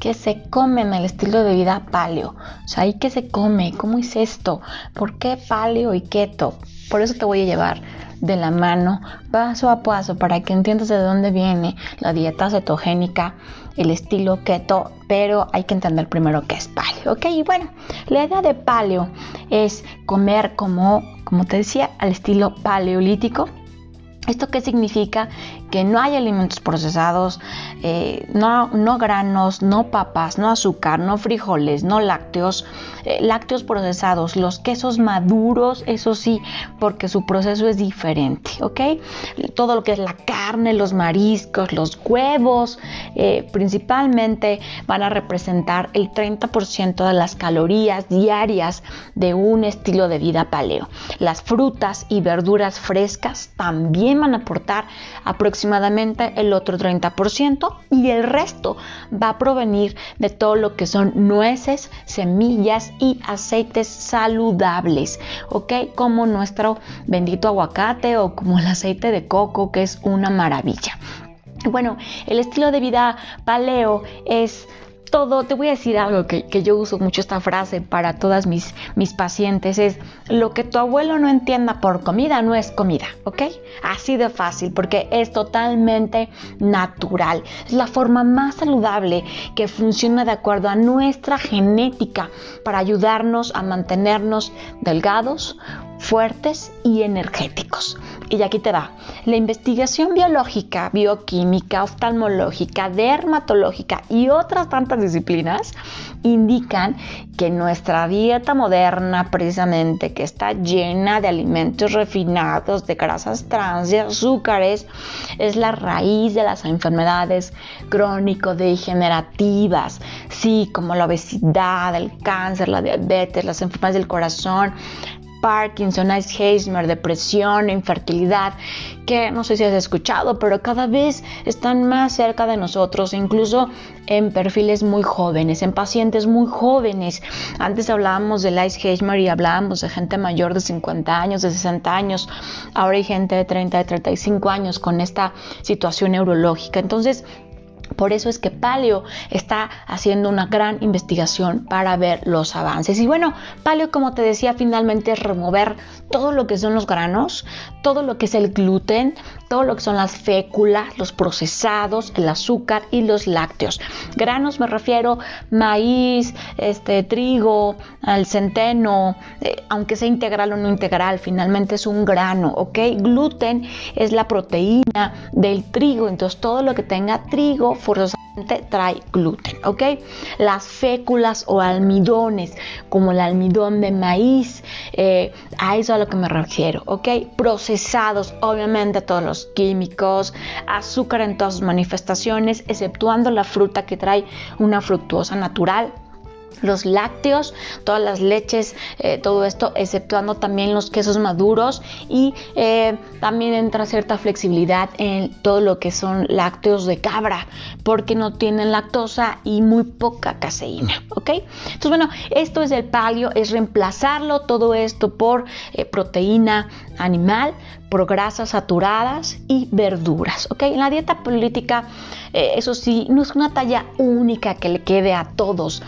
que se come en el estilo de vida paleo. O sea, ¿y qué se come? ¿Cómo es esto? ¿Por qué paleo y keto? Por eso te voy a llevar de la mano, paso a paso, para que entiendas de dónde viene la dieta cetogénica, el estilo keto, pero hay que entender primero qué es paleo, ¿ok? Y bueno, la idea de paleo es comer como, como te decía, al estilo paleolítico, ¿Esto qué significa? Que no hay alimentos procesados, eh, no, no, granos, no papas, no azúcar, no frijoles, no lácteos, eh, lácteos procesados, los quesos maduros, eso sí, porque su proceso es diferente, ¿ok? Todo lo que es la carne, los mariscos, los huevos, eh, principalmente van a representar el 30% de las calorías diarias de un estilo de vida paleo. Las frutas y verduras frescas también van a aportar aproximadamente el otro 30% y el resto va a provenir de todo lo que son nueces, semillas, y aceites saludables, ¿ok? Como nuestro bendito aguacate o como el aceite de coco, que es una maravilla. Bueno, el estilo de vida paleo es todo, te voy a decir algo que, yo uso mucho esta frase para todas mis, mis pacientes, es lo que tu abuelo no entienda por comida no es comida, ¿ok? Así de fácil, porque es totalmente natural. Es la forma más saludable que funciona de acuerdo a nuestra genética para ayudarnos a mantenernos delgados, fuertes y energéticos. Y aquí te va. La investigación biológica, bioquímica, oftalmológica, dermatológica y otras tantas disciplinas indican que nuestra dieta moderna, precisamente, que está llena de alimentos refinados, de grasas trans, y azúcares, es la raíz de las enfermedades crónico-degenerativas, sí, como la obesidad, el cáncer, la diabetes, las enfermedades del corazón, Parkinson, Alzheimer, depresión, infertilidad, que no sé si has escuchado, pero cada vez están más cerca de nosotros, incluso en perfiles muy jóvenes, en pacientes muy jóvenes. Antes hablábamos del Alzheimer y hablábamos de gente mayor de 50 años, de 60 años, ahora hay gente de 30, de 35 años con esta situación neurológica. Entonces, por eso es que Paleo está haciendo una gran investigación para ver los avances. Y bueno, Paleo, como te decía, finalmente es remover todo lo que son los granos, todo lo que es el gluten, todo lo que son las féculas, los procesados, el azúcar y los lácteos. Granos me refiero maíz, este trigo, al centeno, eh, aunque sea integral o no integral, finalmente es un grano, ¿ok? Gluten es la proteína del trigo, entonces todo lo que tenga trigo forzosamente trae gluten, ¿ok? Las féculas o almidones, como el almidón de maíz, eh, a eso a lo que me refiero, ¿ok? Procesados, obviamente todos los químicos, azúcar en todas sus manifestaciones, exceptuando la fruta que trae una fructuosa natural los lácteos, todas las leches, eh, todo esto, exceptuando también los quesos maduros y eh, también entra cierta flexibilidad en todo lo que son lácteos de cabra, porque no tienen lactosa y muy poca caseína, ¿ok? Entonces, bueno, esto es el palio, es reemplazarlo todo esto por eh, proteína animal, por grasas saturadas y verduras, ¿ok? En la dieta política, eso sí, no es una talla única que le quede a todos,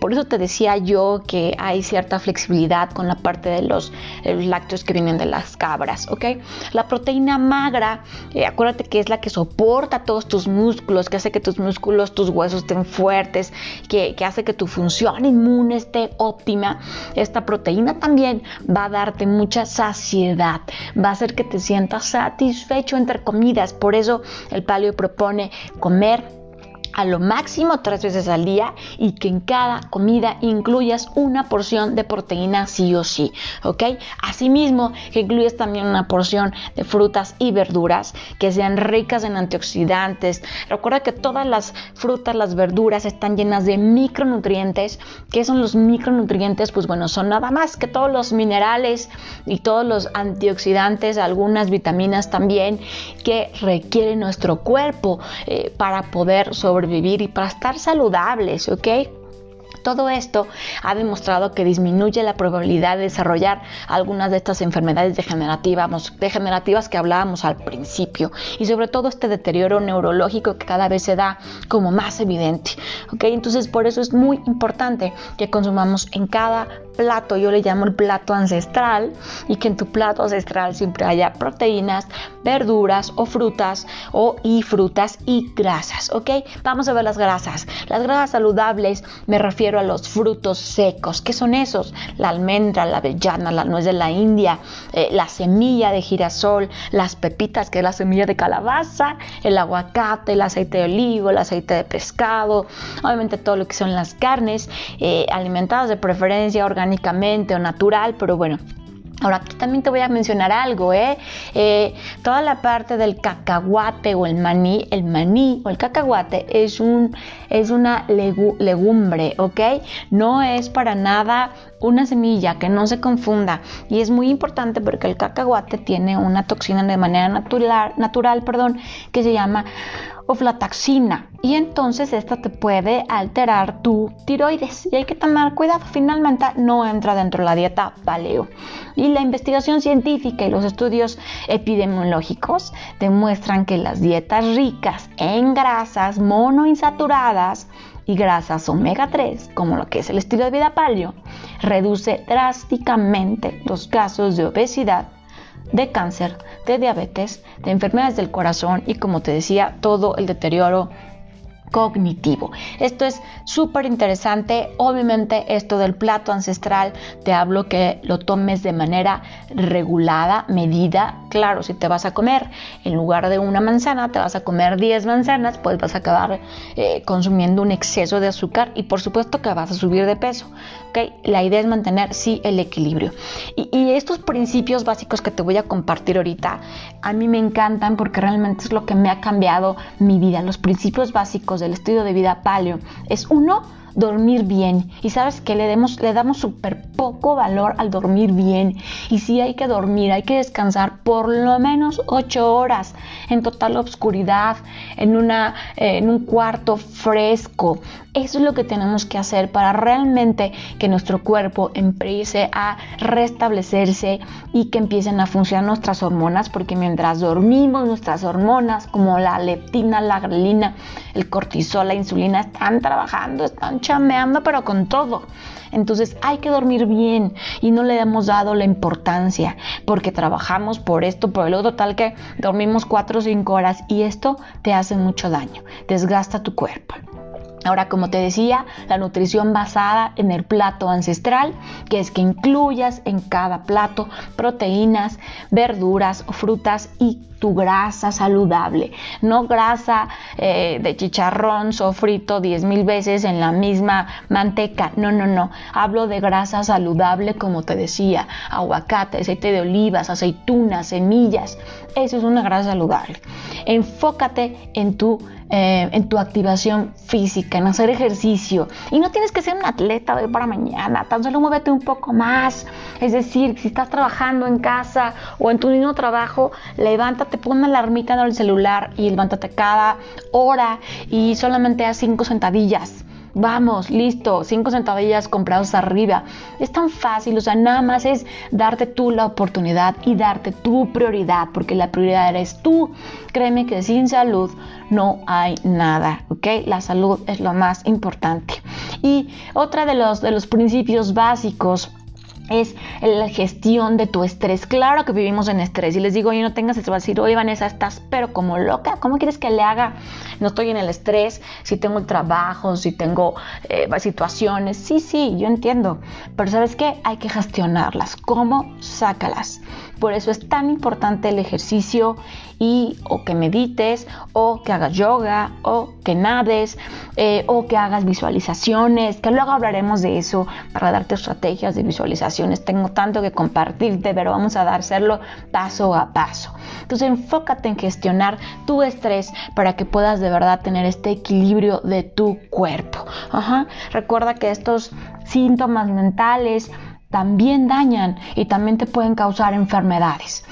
por eso te decía yo que hay cierta flexibilidad con la parte de los, lácteos que vienen de las cabras, ¿ok? La proteína magra, eh, acuérdate que es la que soporta todos tus músculos, que hace que tus músculos, tus huesos estén fuertes, que hace que tu función inmune esté óptima. Esta proteína también va a darte mucha saciedad, va a hacer que te sientas satisfecho entre comidas. Por eso el paleo propone comer a lo máximo tres veces al día y que en cada comida incluyas una porción de proteína sí o sí, ¿ok? Asimismo, que incluyas también una porción de frutas y verduras que sean ricas en antioxidantes. Recuerda que todas las frutas, las verduras están llenas de micronutrientes. ¿Qué son los micronutrientes? Pues bueno, son nada más que todos los minerales y todos los antioxidantes, algunas vitaminas también que requiere nuestro cuerpo eh, para poder sobrevivir vivir y para estar saludables, ¿ok? todo esto ha demostrado que disminuye la probabilidad de desarrollar algunas de estas enfermedades degenerativas, degenerativas que hablábamos al principio y sobre todo este deterioro neurológico que cada vez se da como más evidente. ¿ok? Entonces por eso es muy importante que consumamos en cada plato, yo le llamo el plato ancestral, y que en tu plato ancestral siempre haya proteínas, verduras o frutas o y frutas y grasas, ¿ok? Vamos a ver las grasas. Las grasas saludables me refiero a los frutos secos. ¿Qué son esos? La almendra, la avellana, la nuez de la India, eh, la semilla de girasol, las pepitas, que es la semilla de calabaza, el aguacate, el aceite de olivo, el aceite de pescado, obviamente todo lo que son las carnes eh, alimentadas de preferencia orgánicamente o natural, pero bueno, Ahora aquí también te voy a mencionar algo, ¿eh? ¿eh? Toda la parte del cacahuate o el maní, el maní o el cacahuate es, un, es una legumbre, ¿ok? No es para nada una semilla, que no se confunda. Y es muy importante porque el cacahuate tiene una toxina de manera natural, natural perdón, que se llama oflataxina y entonces esta te puede alterar tu tiroides y hay que tomar cuidado. Finalmente no entra dentro de la dieta paleo. Y la investigación científica y los estudios epidemiológicos demuestran que las dietas ricas en grasas monoinsaturadas y grasas omega 3, como lo que es el estilo de vida paleo, reduce drásticamente los casos de obesidad de cáncer, de diabetes, de enfermedades del corazón y como te decía, todo el deterioro cognitivo. Esto es súper interesante. Obviamente esto del plato ancestral te hablo que lo tomes de manera regulada, medida. Claro, si te vas a comer en lugar de una manzana, te vas a comer 10 manzanas, pues vas a acabar eh, consumiendo un exceso de azúcar y por supuesto que vas a subir de peso. ¿okay? La idea es mantener sí el equilibrio. Y, y estos principios básicos que te voy a compartir ahorita, a mí me encantan porque realmente es lo que me ha cambiado mi vida. Los principios básicos del estilo de vida paleo es uno, dormir bien. Y sabes que le, demos, le damos súper poco valor al dormir bien. Y si hay que dormir, hay que descansar por lo menos 8 horas en total oscuridad, en, una, eh, en un cuarto fresco. Eso es lo que tenemos que hacer para realmente que nuestro cuerpo empiece a restablecerse y que empiecen a funcionar nuestras hormonas, porque mientras dormimos nuestras hormonas como la leptina, la grelina, el cortisol, la insulina están trabajando, están chameando, pero con todo. Entonces hay que dormir bien y no le hemos dado la importancia porque trabajamos por esto, por el otro, tal que dormimos 4 o 5 horas y esto te hace mucho daño, desgasta tu cuerpo. Ahora, como te decía, la nutrición basada en el plato ancestral, que es que incluyas en cada plato proteínas, verduras, frutas y tu grasa saludable. No grasa eh, de chicharrón sofrito 10 mil veces en la misma manteca. No, no, no. Hablo de grasa saludable, como te decía, aguacate, aceite de olivas, aceitunas, semillas. Eso es una grasa saludable. Enfócate en tu eh, en tu activación física, en hacer ejercicio. Y no tienes que ser un atleta de hoy para mañana, tan solo muévete un poco más. Es decir, si estás trabajando en casa o en tu mismo trabajo, levántate, pon una alarmita en el celular y levántate cada hora y solamente haz cinco sentadillas Vamos, listo, cinco sentadillas comprados arriba. Es tan fácil, o sea, nada más es darte tú la oportunidad y darte tu prioridad, porque la prioridad eres tú. Créeme que sin salud no hay nada, ¿ok? La salud es lo más importante. Y otra de los, de los principios básicos es la gestión de tu estrés. Claro que vivimos en estrés y les digo, oye, no tengas estrés, vas a decir, oye, Vanessa, estás pero como loca, ¿cómo quieres que le haga? No estoy en el estrés, si tengo el trabajo, si tengo eh, situaciones, sí, sí, yo entiendo, pero ¿sabes qué? Hay que gestionarlas. ¿Cómo? Sácalas. Por eso es tan importante el ejercicio y o que medites o que hagas yoga o que nades eh, o que hagas visualizaciones, que luego hablaremos de eso para darte estrategias de visualizaciones. Tengo tanto que compartirte, pero vamos a dárselo paso a paso. Entonces enfócate en gestionar tu estrés para que puedas de verdad tener este equilibrio de tu cuerpo. Recuerda que estos síntomas mentales también dañan y también te pueden causar enfermedades.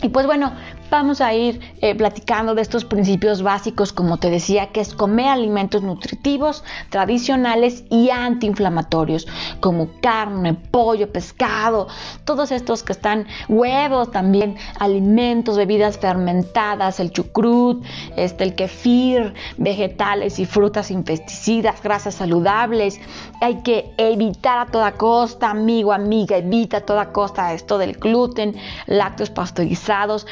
Y pues bueno, vamos a ir eh, platicando de estos principios básicos, como te decía, que es comer alimentos nutritivos, tradicionales y antiinflamatorios, como carne, pollo, pescado, todos estos que están huevos también, alimentos, bebidas fermentadas, el chucrut, este, el kefir, vegetales y frutas sin pesticidas, grasas saludables. Hay que evitar a toda costa, amigo, amiga, evita a toda costa esto del gluten, lácteos pasteurizados,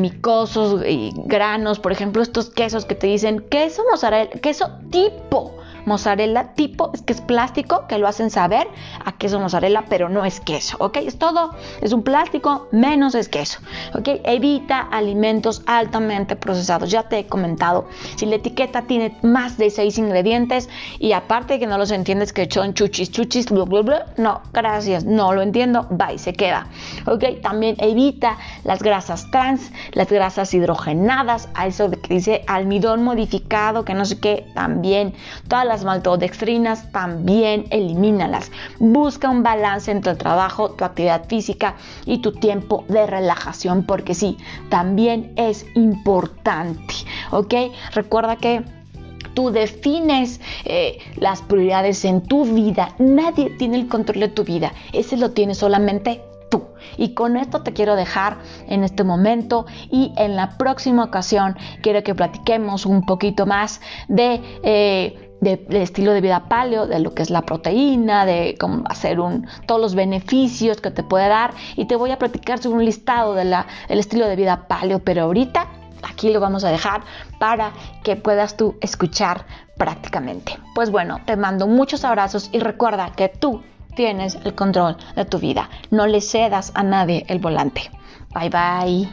quimicosos y granos, por ejemplo, estos quesos que te dicen queso mozzarella, queso tipo mozzarella tipo, es que es plástico, que lo hacen saber a queso mozzarella, pero no es queso, ¿ok? Es todo, es un plástico, menos es queso, ¿ok? Evita alimentos altamente procesados, ya te he comentado, si la etiqueta tiene más de seis ingredientes y aparte que no los entiendes que son chuchis, chuchis, bla, bla, bla, no, gracias, no lo entiendo, bye, se queda, ¿ok? También evita las grasas trans, las grasas hidrogenadas, a eso que dice almidón modificado, que no sé qué, también, todas las maltodextrinas también elimínalas. Busca un balance entre el trabajo, tu actividad física y tu tiempo de relajación, porque sí, también es importante, ¿ok? Recuerda que tú defines eh, las prioridades en tu vida. Nadie tiene el control de tu vida. Ese lo tiene solamente tú. Y con esto te quiero dejar en este momento y en la próxima ocasión quiero que platiquemos un poquito más de... Eh, de, estilo de vida paleo, de lo que es la proteína, de cómo hacer un, todos los beneficios que te puede dar y te voy a platicar sobre un listado del estilo de vida paleo, pero ahorita aquí lo vamos a dejar para que puedas tú escuchar prácticamente. Pues bueno, te mando muchos abrazos y recuerda que tú tienes el control de tu vida. No le cedas a nadie el volante. Bye bye.